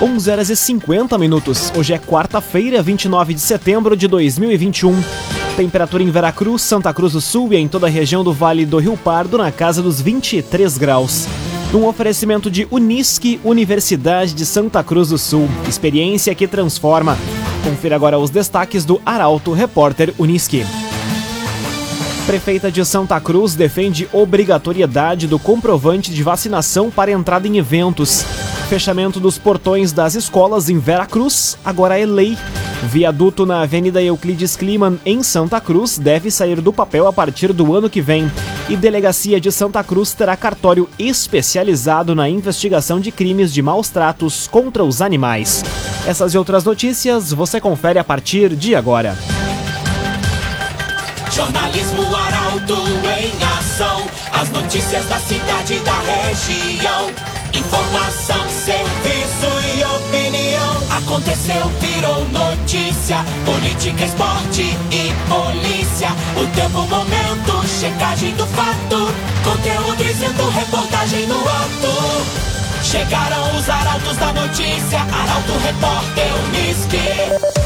11 horas e 50 minutos. Hoje é quarta-feira, 29 de setembro de 2021. Temperatura em Veracruz, Santa Cruz do Sul e em toda a região do Vale do Rio Pardo na casa dos 23 graus. Num oferecimento de Unisque, Universidade de Santa Cruz do Sul. Experiência que transforma. Confira agora os destaques do Arauto Repórter Unisque. Prefeita de Santa Cruz defende obrigatoriedade do comprovante de vacinação para entrada em eventos. Fechamento dos portões das escolas em Veracruz agora é lei. Viaduto na Avenida Euclides Kliman, em Santa Cruz, deve sair do papel a partir do ano que vem. E Delegacia de Santa Cruz terá cartório especializado na investigação de crimes de maus tratos contra os animais. Essas e outras notícias você confere a partir de agora. Jornalismo Arauto em ação. As notícias da cidade e da região. Informação, serviço e opinião. Aconteceu, virou notícia. Política, esporte e polícia. O tempo, momento, checagem do fato. Conteúdo dizendo, reportagem no ato. Chegaram os arautos da notícia. Arauto, repórter, Unisque.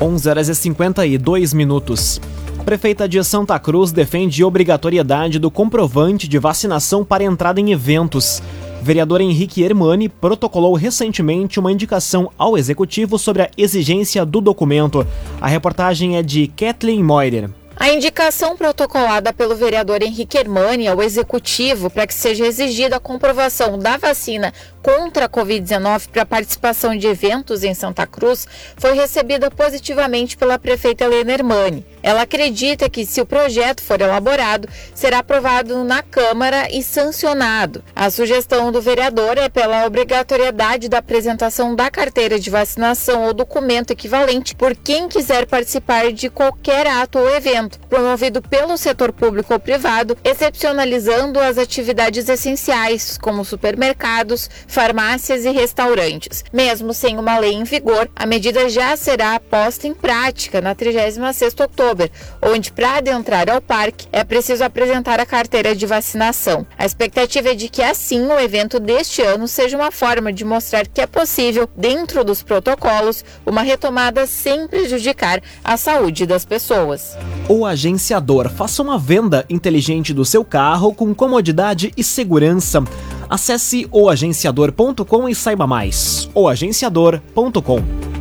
11 horas e 52 minutos. Prefeita de Santa Cruz defende obrigatoriedade do comprovante de vacinação para entrada em eventos. Vereador Henrique Hermani protocolou recentemente uma indicação ao executivo sobre a exigência do documento. A reportagem é de Kathleen Moider. A indicação protocolada pelo vereador Henrique Hermani ao executivo para que seja exigida a comprovação da vacina contra a Covid-19 para participação de eventos em Santa Cruz foi recebida positivamente pela prefeita Helena Hermani. Ela acredita que, se o projeto for elaborado, será aprovado na Câmara e sancionado. A sugestão do vereador é pela obrigatoriedade da apresentação da carteira de vacinação ou documento equivalente por quem quiser participar de qualquer ato ou evento, promovido pelo setor público ou privado, excepcionalizando as atividades essenciais, como supermercados, farmácias e restaurantes. Mesmo sem uma lei em vigor, a medida já será posta em prática na 36 de outubro, onde para adentrar ao parque é preciso apresentar a carteira de vacinação. A expectativa é de que assim o evento deste ano seja uma forma de mostrar que é possível, dentro dos protocolos, uma retomada sem prejudicar a saúde das pessoas. Agenciador faça uma venda inteligente do seu carro com comodidade e segurança. Acesse oagenciador.com e saiba mais. oagenciador.com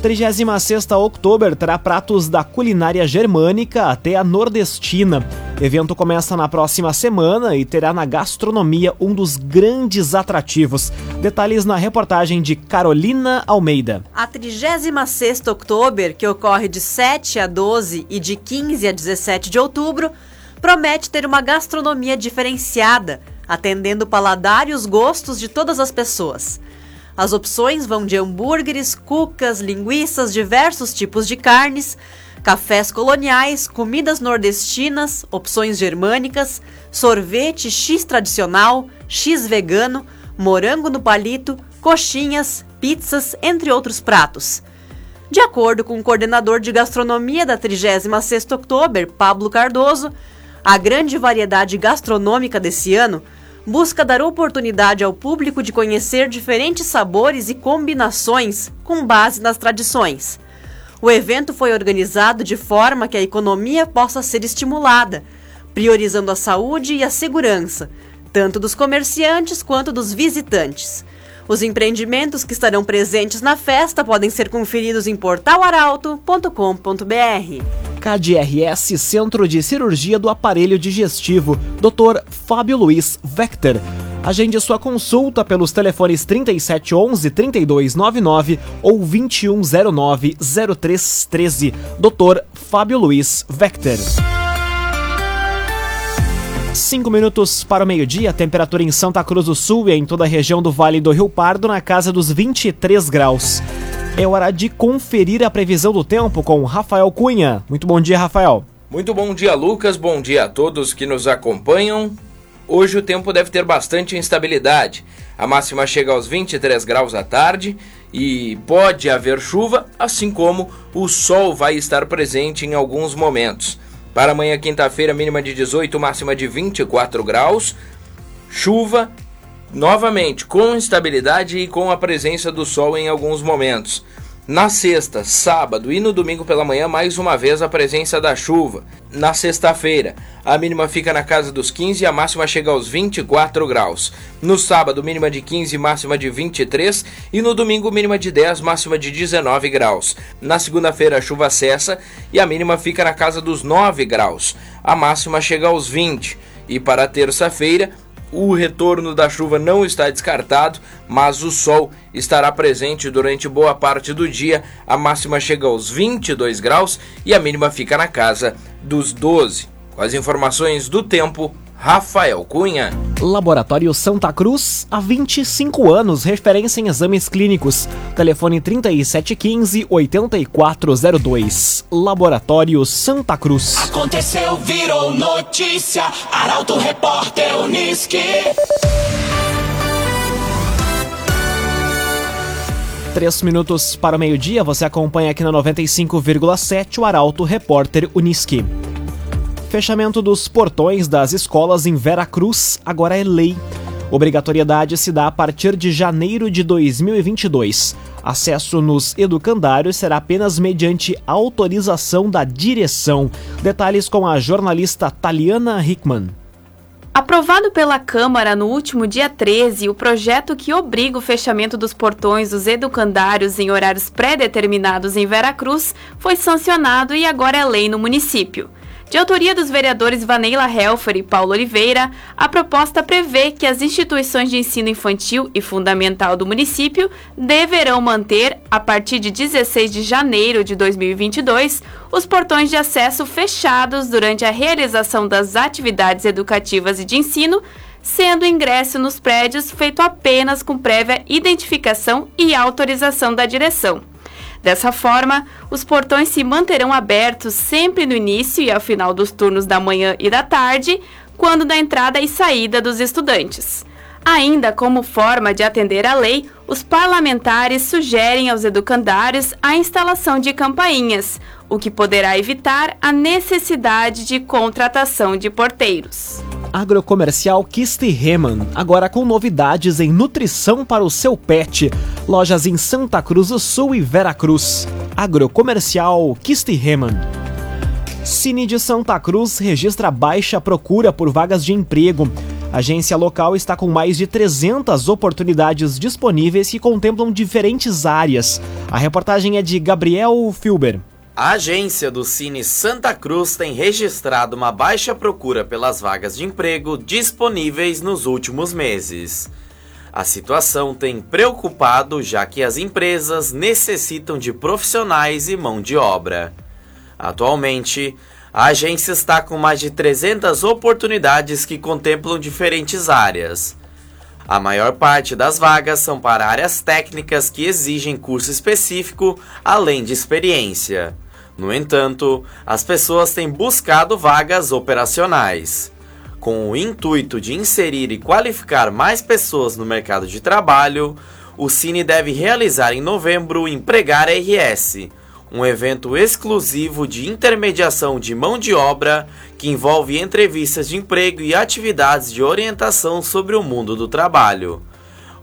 36 Outubro terá pratos da culinária germânica até a nordestina. O evento começa na próxima semana e terá na gastronomia um dos grandes atrativos. Detalhes na reportagem de Carolina Almeida. A 36 Outubro, que ocorre de 7 a 12 e de 15 a 17 de outubro, promete ter uma gastronomia diferenciada, atendendo o paladar e os gostos de todas as pessoas. As opções vão de hambúrgueres, cucas, linguiças, diversos tipos de carnes, cafés coloniais, comidas nordestinas, opções germânicas, sorvete X tradicional, X vegano, morango no palito, coxinhas, pizzas, entre outros pratos. De acordo com o coordenador de gastronomia da 36ª Outubro, Pablo Cardoso, a grande variedade gastronômica desse ano busca dar oportunidade ao público de conhecer diferentes sabores e combinações com base nas tradições. O evento foi organizado de forma que a economia possa ser estimulada, priorizando a saúde e a segurança, tanto dos comerciantes quanto dos visitantes. Os empreendimentos que estarão presentes na festa podem ser conferidos em portalaralto.com.br. KDRS Centro de Cirurgia do Aparelho Digestivo, Dr. Fábio Luiz Vector. Agende sua consulta pelos telefones 3711 3299 ou 2109 0313. Dr. Fábio Luiz Vector. Cinco minutos para o meio-dia, temperatura em Santa Cruz do Sul e em toda a região do Vale do Rio Pardo na casa dos 23 graus. É hora de conferir a previsão do tempo com Rafael Cunha. Muito bom dia, Rafael. Muito bom dia, Lucas. Bom dia a todos que nos acompanham. Hoje o tempo deve ter bastante instabilidade. A máxima chega aos 23 graus à tarde e pode haver chuva, assim como o sol vai estar presente em alguns momentos. Para amanhã, quinta-feira, mínima de 18, máxima de 24 graus. Chuva, novamente, com instabilidade e com a presença do sol em alguns momentos. Na sexta, sábado e no domingo pela manhã, mais uma vez a presença da chuva. Na sexta-feira, a mínima fica na casa dos 15 e a máxima chega aos 24 graus. No sábado, mínima de 15 e máxima de 23 e no domingo, mínima de 10, máxima de 19 graus. Na segunda-feira, a chuva cessa e a mínima fica na casa dos 9 graus. A máxima chega aos 20. E para terça-feira, o retorno da chuva não está descartado, mas o sol estará presente durante boa parte do dia. A máxima chega aos 22 graus e a mínima fica na casa dos 12. Com as informações do tempo, Rafael Cunha. Laboratório Santa Cruz, há 25 anos, referência em exames clínicos. Telefone 3715-8402. Laboratório Santa Cruz. Aconteceu, virou notícia. Arauto Repórter Uniski. Três minutos para o meio-dia, você acompanha aqui na 95,7 o Arauto Repórter Uniski. Fechamento dos portões das escolas em Veracruz agora é lei. Obrigatoriedade se dá a partir de janeiro de 2022. Acesso nos educandários será apenas mediante autorização da direção. Detalhes com a jornalista Taliana Hickman. Aprovado pela Câmara no último dia 13, o projeto que obriga o fechamento dos portões dos educandários em horários pré-determinados em Veracruz foi sancionado e agora é lei no município. De autoria dos vereadores Vaneila Helfer e Paulo Oliveira, a proposta prevê que as instituições de ensino infantil e fundamental do município deverão manter, a partir de 16 de janeiro de 2022, os portões de acesso fechados durante a realização das atividades educativas e de ensino, sendo ingresso nos prédios feito apenas com prévia identificação e autorização da direção. Dessa forma, os portões se manterão abertos sempre no início e ao final dos turnos da manhã e da tarde, quando da entrada e saída dos estudantes. Ainda como forma de atender à lei, os parlamentares sugerem aos educandários a instalação de campainhas, o que poderá evitar a necessidade de contratação de porteiros. Agrocomercial Kistihemann, agora com novidades em nutrição para o seu pet. Lojas em Santa Cruz do Sul e Veracruz. Agrocomercial Kistihemann. Cine de Santa Cruz registra baixa procura por vagas de emprego. A agência local está com mais de 300 oportunidades disponíveis que contemplam diferentes áreas. A reportagem é de Gabriel Filber. A agência do Cine Santa Cruz tem registrado uma baixa procura pelas vagas de emprego disponíveis nos últimos meses. A situação tem preocupado já que as empresas necessitam de profissionais e mão de obra. Atualmente, a agência está com mais de 300 oportunidades que contemplam diferentes áreas. A maior parte das vagas são para áreas técnicas que exigem curso específico, além de experiência. No entanto, as pessoas têm buscado vagas operacionais. Com o intuito de inserir e qualificar mais pessoas no mercado de trabalho, o Cine deve realizar em novembro o Empregar RS, um evento exclusivo de intermediação de mão de obra que envolve entrevistas de emprego e atividades de orientação sobre o mundo do trabalho.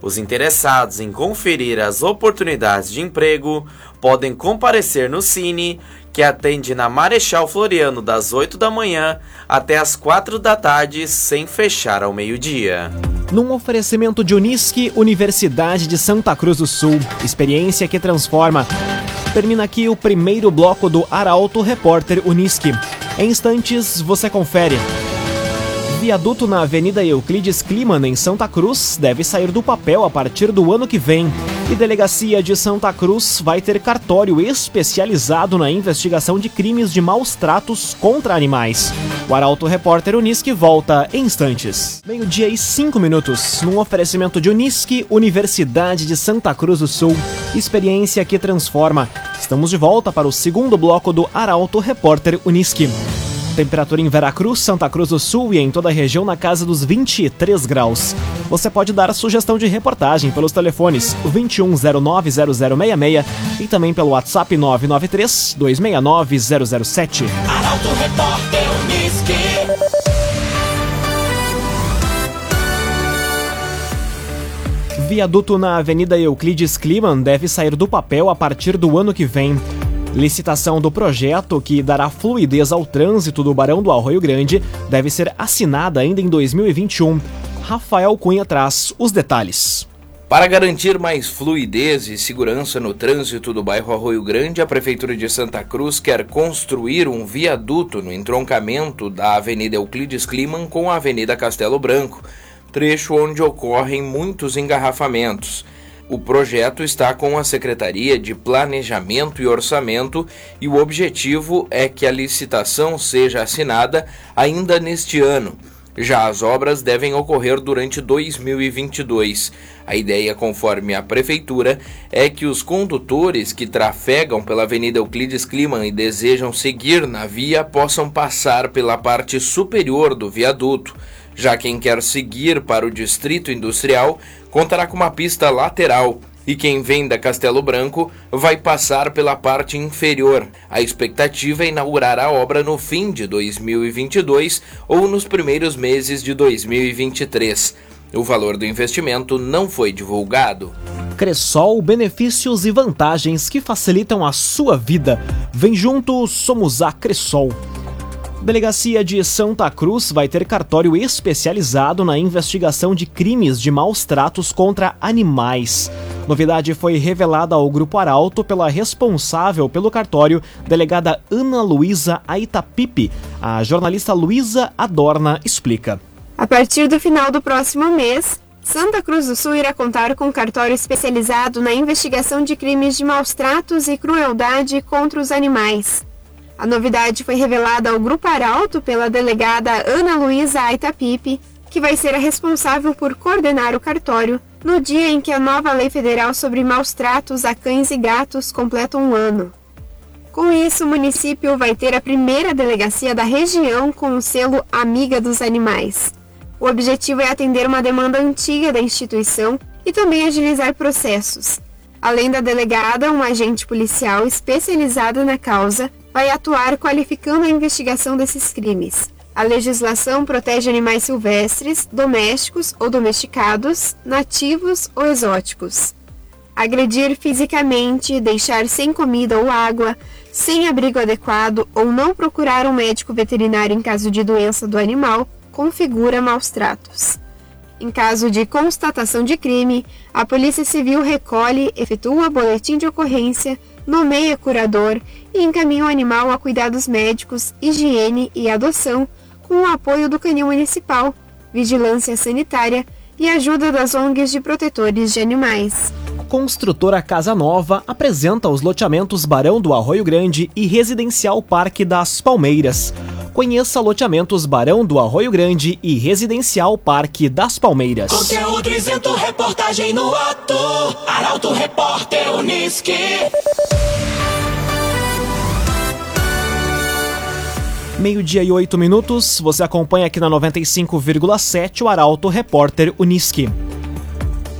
Os interessados em conferir as oportunidades de emprego podem comparecer no Cine que atende na Marechal Floriano das 8 da manhã até as 4 da tarde, sem fechar ao meio-dia. Num oferecimento de Unisque, Universidade de Santa Cruz do Sul, experiência que transforma. Termina aqui o primeiro bloco do Arauto Repórter Unisque. Em instantes, você confere. Viaduto na Avenida Euclides Kliman, em Santa Cruz, deve sair do papel a partir do ano que vem. E Delegacia de Santa Cruz vai ter cartório especializado na investigação de crimes de maus tratos contra animais. O Arauto Repórter Unisque volta em instantes. Meio-dia e cinco minutos, num oferecimento de Unisque, Universidade de Santa Cruz do Sul. Experiência que transforma. Estamos de volta para o segundo bloco do Arauto Repórter Unisque. Temperatura em Veracruz, Santa Cruz do Sul e em toda a região na casa dos 23 graus. Você pode dar sugestão de reportagem pelos telefones 21090066 e também pelo WhatsApp 993 269 007. Arauto Repórter Viaduto na Avenida Euclides Kliman deve sair do papel a partir do ano que vem. Licitação do projeto, que dará fluidez ao trânsito do Barão do Arroio Grande, deve ser assinada ainda em 2021. Rafael Cunha traz os detalhes. Para garantir mais fluidez e segurança no trânsito do bairro Arroio Grande, a Prefeitura de Santa Cruz quer construir um viaduto no entroncamento da Avenida Euclides Kliman com a Avenida Castelo Branco, trecho onde ocorrem muitos engarrafamentos. O projeto está com a Secretaria de Planejamento e Orçamento e o objetivo é que a licitação seja assinada ainda neste ano. Já as obras devem ocorrer durante 2022. A ideia, conforme a prefeitura, é que os condutores que trafegam pela Avenida Euclides Kliman e desejam seguir na via possam passar pela parte superior do viaduto. Já quem quer seguir para o distrito industrial contará com uma pista lateral e quem vem da Castelo Branco vai passar pela parte inferior. A expectativa é inaugurar a obra no fim de 2022 ou nos primeiros meses de 2023. O valor do investimento não foi divulgado. Cressol, benefícios e vantagens que facilitam a sua vida. Vem junto, somos a Cressol. Delegacia de Santa Cruz vai ter cartório especializado na investigação de crimes de maus tratos contra animais. Novidade foi revelada ao Grupo Arauto pela responsável pelo cartório, delegada Ana Luísa Aitapipe. A jornalista Luísa Adorna explica. A partir do final do próximo mês, Santa Cruz do Sul irá contar com cartório especializado na investigação de crimes de maus tratos e crueldade contra os animais. A novidade foi revelada ao Grupo Arauto pela delegada Ana Luísa Aitapipe, que vai ser a responsável por coordenar o cartório no dia em que a nova lei federal sobre maus tratos a cães e gatos completa um ano. Com isso, o município vai ter a primeira delegacia da região com o selo Amiga dos Animais. O objetivo é atender uma demanda antiga da instituição e também agilizar processos. Além da delegada, um agente policial especializado na causa vai atuar qualificando a investigação desses crimes. A legislação protege animais silvestres, domésticos ou domesticados, nativos ou exóticos. Agredir fisicamente, deixar sem comida ou água, sem abrigo adequado ou não procurar um médico veterinário em caso de doença do animal configura maus tratos. Em caso de constatação de crime, a Polícia Civil recolhe, efetua boletim de ocorrência, nomeia curador e encaminha o animal a cuidados médicos, higiene e adoção, com o apoio do Canil Municipal, vigilância sanitária e ajuda das ONGs de protetores de animais. Construtora Casa Nova apresenta os loteamentos Barão do Arroio Grande e Residencial Parque das Palmeiras. Conheça loteamentos Barão do Arroio Grande e Residencial Parque das Palmeiras. Conteúdo isento, reportagem no ato. Arauto Repórter Unisque. Meio-dia e oito minutos, você acompanha aqui na 95,7 o Arauto Repórter Unisque.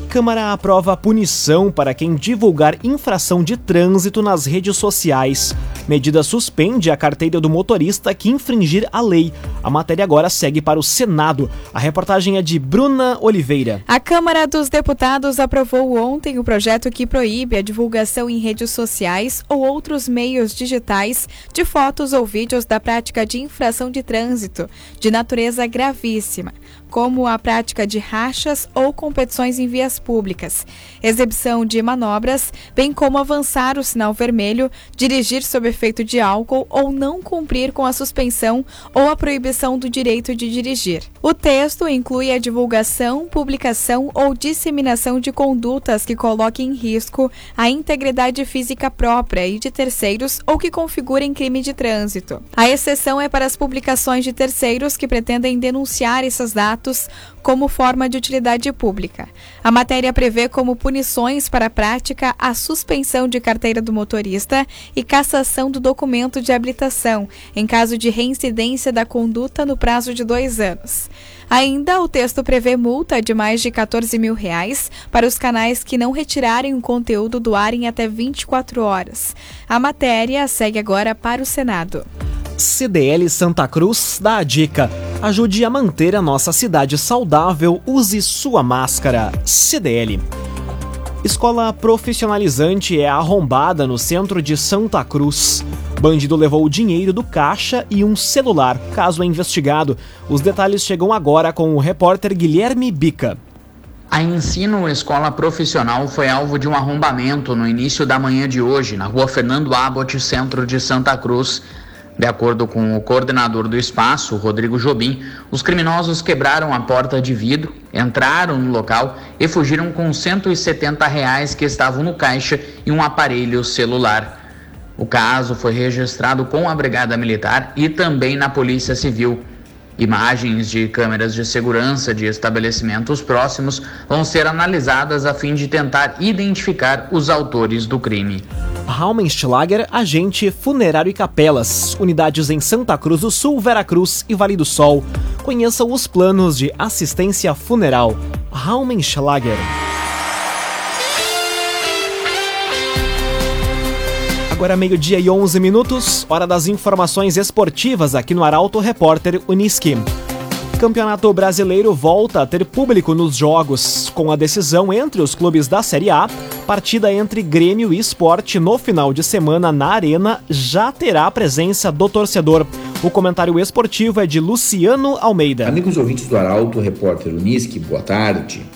Câmara aprova punição para quem divulgar infração de trânsito nas redes sociais. Medida suspende a carteira do motorista que infringir a lei. A matéria agora segue para o Senado. A reportagem é de Bruna Oliveira. A Câmara dos Deputados aprovou ontem o projeto que proíbe a divulgação em redes sociais ou outros meios digitais de fotos ou vídeos da prática de infração de trânsito de natureza gravíssima como a prática de rachas ou competições em vias públicas, exibição de manobras, bem como avançar o sinal vermelho, dirigir sob efeito de álcool ou não cumprir com a suspensão ou a proibição do direito de dirigir. O texto inclui a divulgação, publicação ou disseminação de condutas que coloquem em risco a integridade física própria e de terceiros ou que configurem crime de trânsito. A exceção é para as publicações de terceiros que pretendem denunciar esses atos como forma de utilidade pública. A matéria prevê como punições para a prática a suspensão de carteira do motorista e cassação do documento de habilitação, em caso de reincidência da conduta no prazo de dois anos. Ainda, o texto prevê multa de mais de 14 mil reais para os canais que não retirarem o conteúdo do ar em até 24 horas. A matéria segue agora para o Senado. CDL Santa Cruz dá a dica. Ajude a manter a nossa cidade saudável, use sua máscara. CDL. Escola profissionalizante é arrombada no centro de Santa Cruz. Bandido levou o dinheiro do caixa e um celular. Caso é investigado. Os detalhes chegam agora com o repórter Guilherme Bica. A Ensino Escola Profissional foi alvo de um arrombamento no início da manhã de hoje, na rua Fernando Abbott, centro de Santa Cruz. De acordo com o coordenador do espaço, Rodrigo Jobim, os criminosos quebraram a porta de vidro, entraram no local e fugiram com 170 reais que estavam no caixa e um aparelho celular. O caso foi registrado com a Brigada Militar e também na Polícia Civil. Imagens de câmeras de segurança de estabelecimentos próximos vão ser analisadas a fim de tentar identificar os autores do crime. Raumenschlager, agente funerário e capelas, unidades em Santa Cruz do Sul, Veracruz e Vale do Sol. Conheça os planos de assistência funeral. Raumenschlager. Agora meio-dia e 11 minutos, hora das informações esportivas aqui no Arauto Repórter Uniski. Campeonato Brasileiro volta a ter público nos jogos, com a decisão entre os clubes da Série A. Partida entre Grêmio e Esporte no final de semana na Arena já terá a presença do torcedor. O comentário esportivo é de Luciano Almeida. Amigos ouvintes do Arauto Repórter Uniski, boa tarde.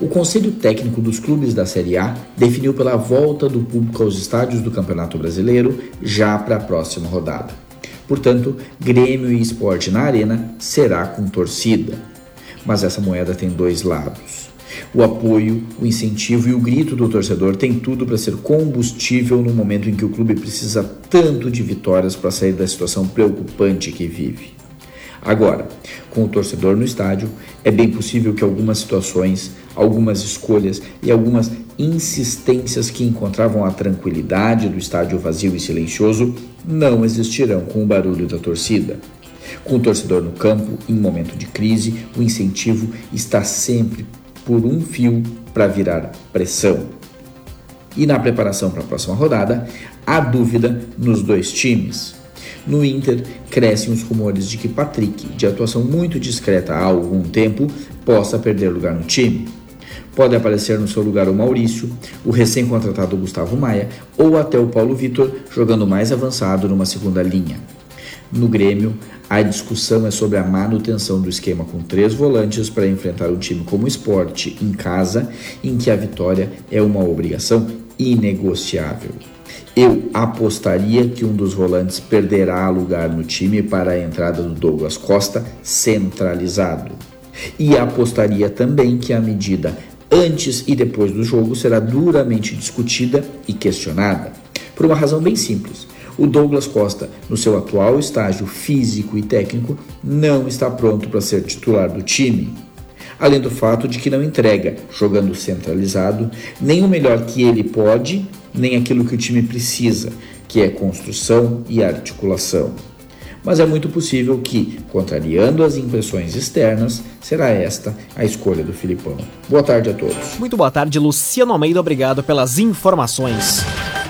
O Conselho Técnico dos Clubes da Série A definiu pela volta do público aos estádios do Campeonato Brasileiro já para a próxima rodada. Portanto, Grêmio e Esporte na Arena será com torcida. Mas essa moeda tem dois lados. O apoio, o incentivo e o grito do torcedor têm tudo para ser combustível no momento em que o clube precisa tanto de vitórias para sair da situação preocupante que vive. Agora, com o torcedor no estádio, é bem possível que algumas situações, algumas escolhas e algumas insistências que encontravam a tranquilidade do estádio vazio e silencioso não existirão com o barulho da torcida. Com o torcedor no campo, em momento de crise, o incentivo está sempre por um fio para virar pressão. E na preparação para a próxima rodada, há dúvida nos dois times. No Inter, crescem os rumores de que Patrick, de atuação muito discreta há algum tempo, possa perder lugar no time. Pode aparecer no seu lugar o Maurício, o recém-contratado Gustavo Maia ou até o Paulo Vitor jogando mais avançado numa segunda linha. No Grêmio, a discussão é sobre a manutenção do esquema com três volantes para enfrentar um time como o Esporte em casa, em que a vitória é uma obrigação inegociável. Eu apostaria que um dos volantes perderá lugar no time para a entrada do Douglas Costa centralizado. E apostaria também que a medida antes e depois do jogo será duramente discutida e questionada. Por uma razão bem simples. O Douglas Costa, no seu atual estágio físico e técnico, não está pronto para ser titular do time. Além do fato de que não entrega, jogando centralizado, nem o melhor que ele pode nem aquilo que o time precisa, que é construção e articulação. Mas é muito possível que, contrariando as impressões externas, será esta a escolha do Filipão. Boa tarde a todos. Muito boa tarde, Luciano Almeida. Obrigado pelas informações.